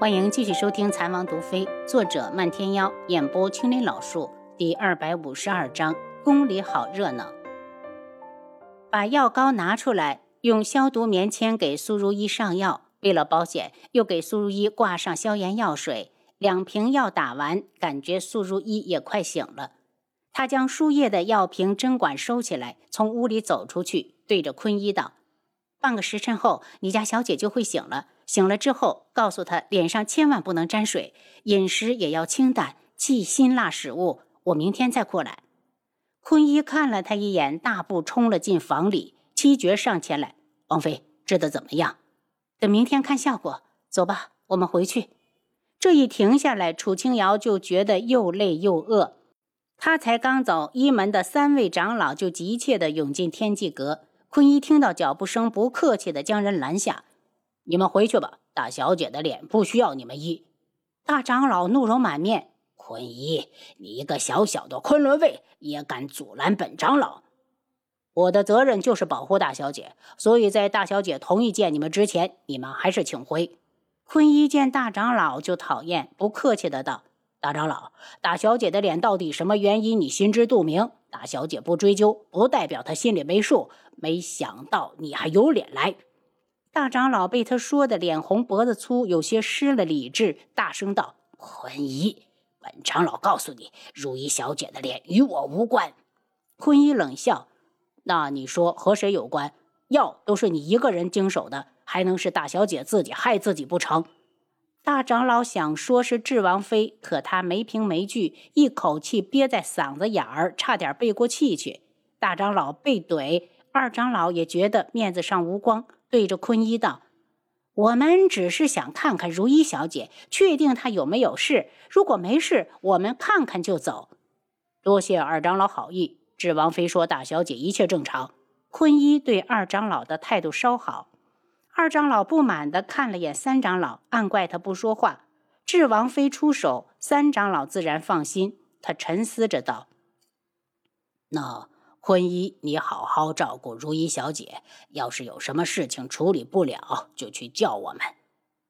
欢迎继续收听《残王毒妃》，作者漫天妖，演播青林老树，第二百五十二章。宫里好热闹。把药膏拿出来，用消毒棉签给苏如意上药。为了保险，又给苏如意挂上消炎药水。两瓶药打完，感觉苏如意也快醒了。他将输液的药瓶针管收起来，从屋里走出去，对着坤一道：“半个时辰后，你家小姐就会醒了。醒了之后，告诉他脸上千万不能沾水，饮食也要清淡，忌辛辣食物。我明天再过来。”坤一看了他一眼，大步冲了进房里。七绝上前来：“王妃治得怎么样？等明天看效果。走吧，我们回去。”这一停下来，楚清瑶就觉得又累又饿。他才刚走，一门的三位长老就急切地涌进天际阁。坤一听到脚步声，不客气地将人拦下：“你们回去吧，大小姐的脸不需要你们医。”大长老怒容满面。坤一，你一个小小的昆仑卫也敢阻拦本长老？我的责任就是保护大小姐，所以在大小姐同意见你们之前，你们还是请回。坤一见大长老就讨厌，不客气的道：“大长老，大小姐的脸到底什么原因？你心知肚明。大小姐不追究，不代表她心里没数。没想到你还有脸来！”大长老被他说的脸红脖子粗，有些失了理智，大声道：“坤一。”本长老告诉你，如意小姐的脸与我无关。坤一冷笑：“那你说和谁有关？药都是你一个人经手的，还能是大小姐自己害自己不成？”大长老想说是智王妃，可他没凭没据，一口气憋在嗓子眼儿，差点背过气去。大长老被怼，二长老也觉得面子上无光，对着坤一道。我们只是想看看如意小姐，确定她有没有事。如果没事，我们看看就走。多谢二长老好意。智王妃说大小姐一切正常。坤一对二长老的态度稍好。二长老不满地看了眼三长老，暗怪他不说话。智王妃出手，三长老自然放心。他沉思着道：“那。”坤一，你好好照顾如意小姐。要是有什么事情处理不了，就去叫我们。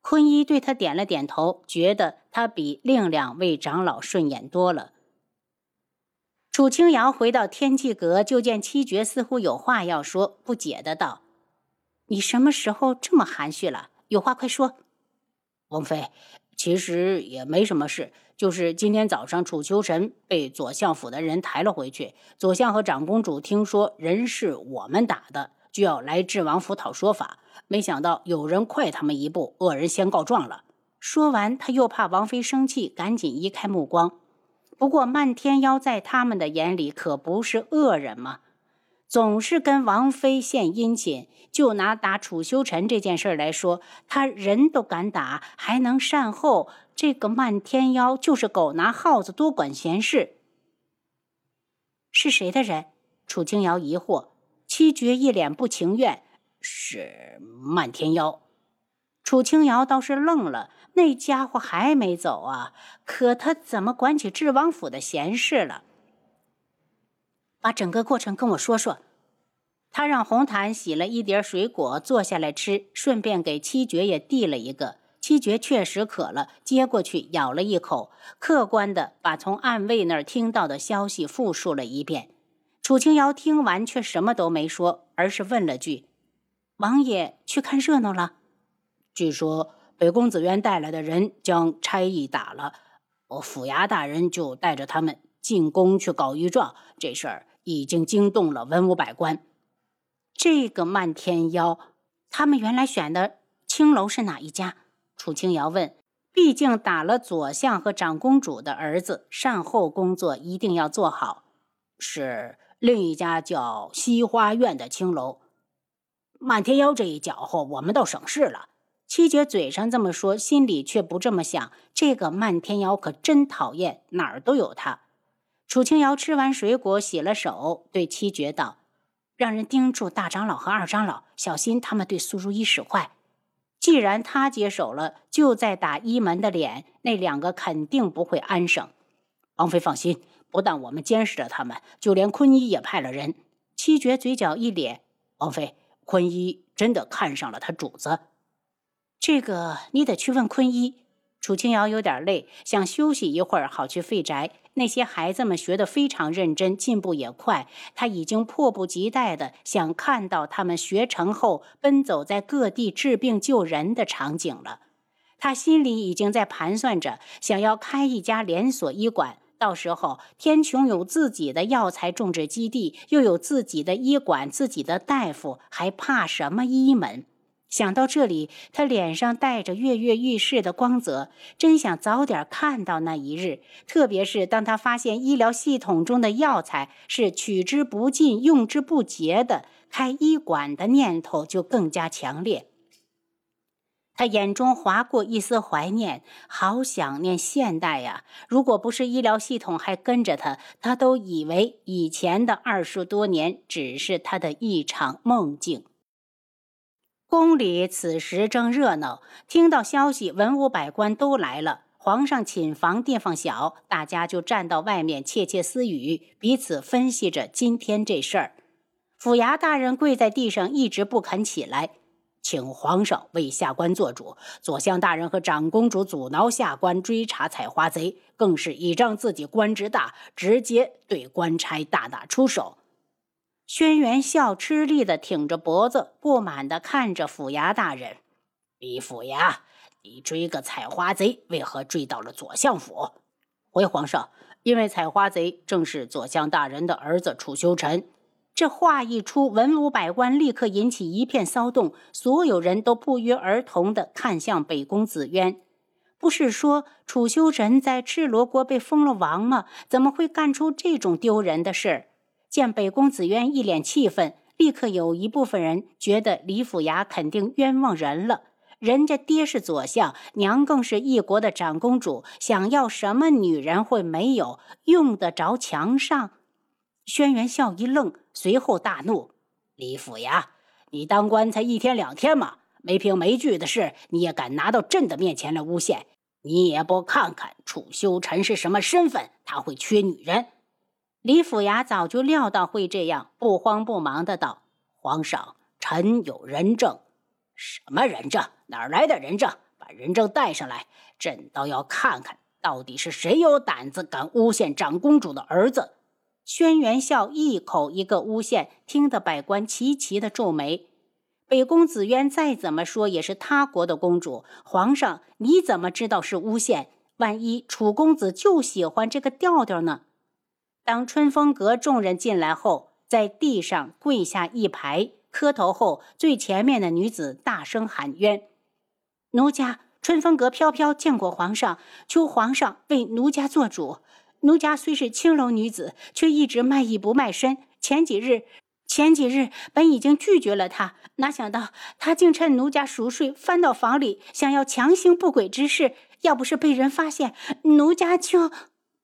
坤一对他点了点头，觉得他比另两位长老顺眼多了。楚清瑶回到天际阁，就见七绝似乎有话要说，不解的道：“你什么时候这么含蓄了？有话快说。”王妃。其实也没什么事，就是今天早上楚秋晨被左相府的人抬了回去。左相和长公主听说人是我们打的，就要来智王府讨说法。没想到有人快他们一步，恶人先告状了。说完，他又怕王妃生气，赶紧移开目光。不过漫天妖在他们的眼里可不是恶人嘛。总是跟王妃献殷勤，就拿打楚修臣这件事来说，他人都敢打，还能善后。这个漫天妖就是狗拿耗子，多管闲事。是谁的人？楚清瑶疑惑。七绝一脸不情愿：“是漫天妖。”楚清瑶倒是愣了，那家伙还没走啊？可他怎么管起智王府的闲事了？把整个过程跟我说说。他让红毯洗了一碟水果，坐下来吃，顺便给七绝也递了一个。七绝确实渴了，接过去咬了一口，客观的把从暗卫那儿听到的消息复述了一遍。楚清瑶听完却什么都没说，而是问了句：“王爷去看热闹了？据说北宫子渊带来的人将差役打了，我府衙大人就带着他们进宫去告御状，这事儿。”已经惊动了文武百官。这个漫天妖，他们原来选的青楼是哪一家？楚清瑶问。毕竟打了左相和长公主的儿子，善后工作一定要做好。是另一家叫西花院的青楼。漫天妖这一搅和，我们倒省事了。七绝嘴上这么说，心里却不这么想。这个漫天妖可真讨厌，哪儿都有他。楚清瑶吃完水果，洗了手，对七绝道：“让人盯住大长老和二长老，小心他们对苏如意使坏。既然他接手了，就在打一门的脸，那两个肯定不会安生。王妃放心，不但我们监视着他们，就连坤一也派了人。”七绝嘴角一咧：“王妃，坤一真的看上了他主子？这个你得去问坤一。”楚清瑶有点累，想休息一会儿，好去废宅。那些孩子们学得非常认真，进步也快。他已经迫不及待地想看到他们学成后奔走在各地治病救人的场景了。他心里已经在盘算着，想要开一家连锁医馆。到时候，天穹有自己的药材种植基地，又有自己的医馆、自己的大夫，还怕什么医门？想到这里，他脸上带着跃跃欲试的光泽，真想早点看到那一日。特别是当他发现医疗系统中的药材是取之不尽、用之不竭的，开医馆的念头就更加强烈。他眼中划过一丝怀念，好想念现代呀！如果不是医疗系统还跟着他，他都以为以前的二十多年只是他的一场梦境。宫里此时正热闹，听到消息，文武百官都来了。皇上寝房地方小，大家就站到外面窃窃私语，彼此分析着今天这事儿。府衙大人跪在地上，一直不肯起来，请皇上为下官做主。左相大人和长公主阻挠下官追查采花贼，更是倚仗自己官职大，直接对官差大打出手。轩辕笑吃力地挺着脖子，不满地看着府衙大人：“李府衙，你追个采花贼，为何追到了左相府？”回皇上，因为采花贼正是左相大人的儿子楚修臣。这话一出，文武百官立刻引起一片骚动，所有人都不约而同地看向北宫紫渊。不是说楚修臣在赤罗国被封了王吗？怎么会干出这种丢人的事？见北宫紫渊一脸气愤，立刻有一部分人觉得李府衙肯定冤枉人了。人家爹是左相，娘更是一国的长公主，想要什么女人会没有？用得着墙上？轩辕笑一愣，随后大怒：“李府衙，你当官才一天两天吗？没凭没据的事，你也敢拿到朕的面前来诬陷？你也不看看楚修臣是什么身份？他会缺女人？”李府衙早就料到会这样，不慌不忙的道：“皇上，臣有人证。什么人证？哪来的人证？把人证带上来，朕倒要看看到底是谁有胆子敢诬陷长公主的儿子。”轩辕笑一口一个诬陷，听得百官齐齐的皱眉。北宫紫渊再怎么说也是他国的公主，皇上你怎么知道是诬陷？万一楚公子就喜欢这个调调呢？当春风阁众人进来后，在地上跪下一排，磕头后，最前面的女子大声喊冤：“奴家春风阁飘飘见过皇上，求皇上为奴家做主。奴家虽是青楼女子，却一直卖艺不卖身。前几日，前几日本已经拒绝了他，哪想到他竟趁奴家熟睡，翻到房里，想要强行不轨之事。要不是被人发现，奴家就……”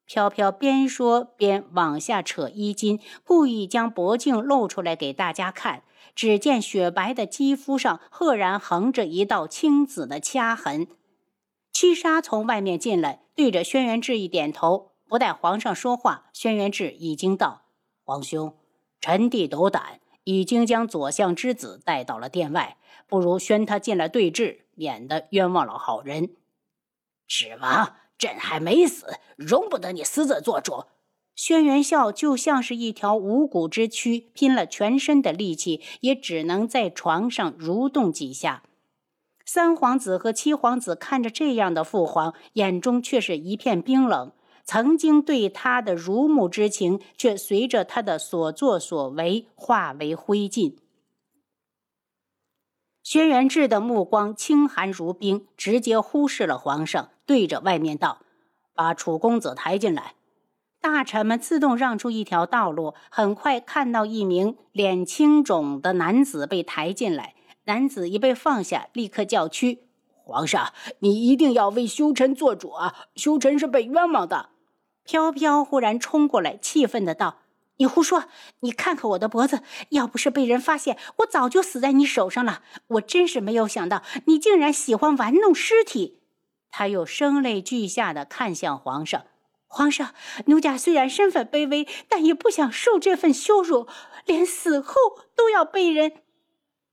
飘飘边说边往下扯衣襟，故意将脖颈露出来给大家看。只见雪白的肌肤上赫然横着一道青紫的掐痕。七杀从外面进来，对着轩辕志一点头，不待皇上说话，轩辕志已经道：“皇兄，臣弟斗胆，已经将左相之子带到了殿外，不如宣他进来对质，免得冤枉了好人。”指王。朕还没死，容不得你私自做主。轩辕笑就像是一条无骨之躯，拼了全身的力气，也只能在床上蠕动几下。三皇子和七皇子看着这样的父皇，眼中却是一片冰冷。曾经对他的如沐之情，却随着他的所作所为化为灰烬。轩辕志的目光清寒如冰，直接忽视了皇上，对着外面道：“把楚公子抬进来。”大臣们自动让出一条道路。很快看到一名脸青肿的男子被抬进来。男子一被放下，立刻叫屈：“皇上，你一定要为修臣做主啊！修臣是被冤枉的。”飘飘忽然冲过来，气愤的道。你胡说！你看看我的脖子，要不是被人发现，我早就死在你手上了。我真是没有想到，你竟然喜欢玩弄尸体。他又声泪俱下的看向皇上：“皇上，奴家虽然身份卑微，但也不想受这份羞辱，连死后都要被人……”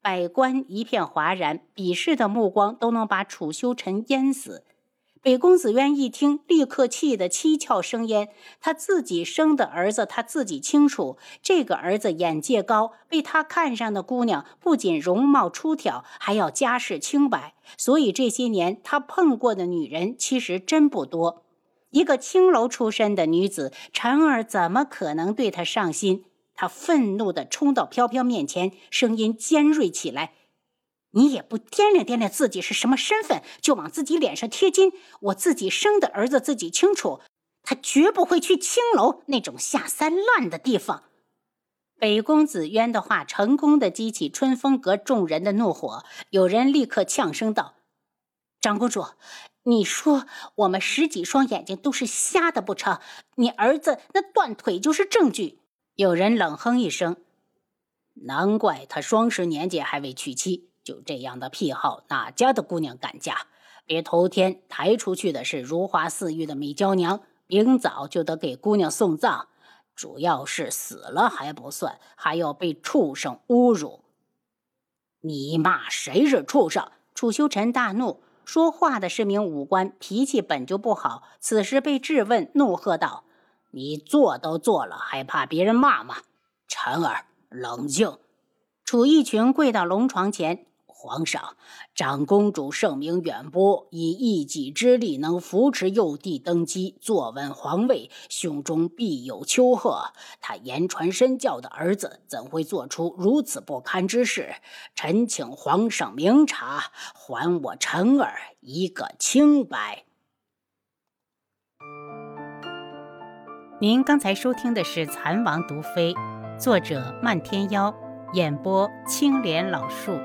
百官一片哗然，鄙视的目光都能把楚修臣淹死。北宫子渊一听，立刻气得七窍生烟。他自己生的儿子，他自己清楚。这个儿子眼界高，被他看上的姑娘，不仅容貌出挑，还要家世清白。所以这些年他碰过的女人，其实真不多。一个青楼出身的女子，陈儿怎么可能对他上心？他愤怒地冲到飘飘面前，声音尖锐起来。你也不掂量掂量自己是什么身份，就往自己脸上贴金。我自己生的儿子自己清楚，他绝不会去青楼那种下三滥的地方。北公子渊的话成功的激起春风阁众人的怒火，有人立刻呛声道：“长公主，你说我们十几双眼睛都是瞎的不成？你儿子那断腿就是证据。”有人冷哼一声：“难怪他双十年纪还未娶妻。”就这样的癖好，哪家的姑娘敢嫁？别头天抬出去的是如花似玉的美娇娘，明早就得给姑娘送葬。主要是死了还不算，还要被畜生侮辱。你骂谁是畜生？楚修臣大怒，说话的是名武官，脾气本就不好，此时被质问，怒喝道：“你做都做了，还怕别人骂吗？”臣儿冷静。楚义群跪到龙床前。皇上，长公主盛名远播，以一己之力能扶持幼帝登基，坐稳皇位，胸中必有丘壑。他言传身教的儿子，怎会做出如此不堪之事？臣请皇上明察，还我臣儿一个清白。您刚才收听的是《蚕王毒妃》，作者漫天妖，演播青莲老树。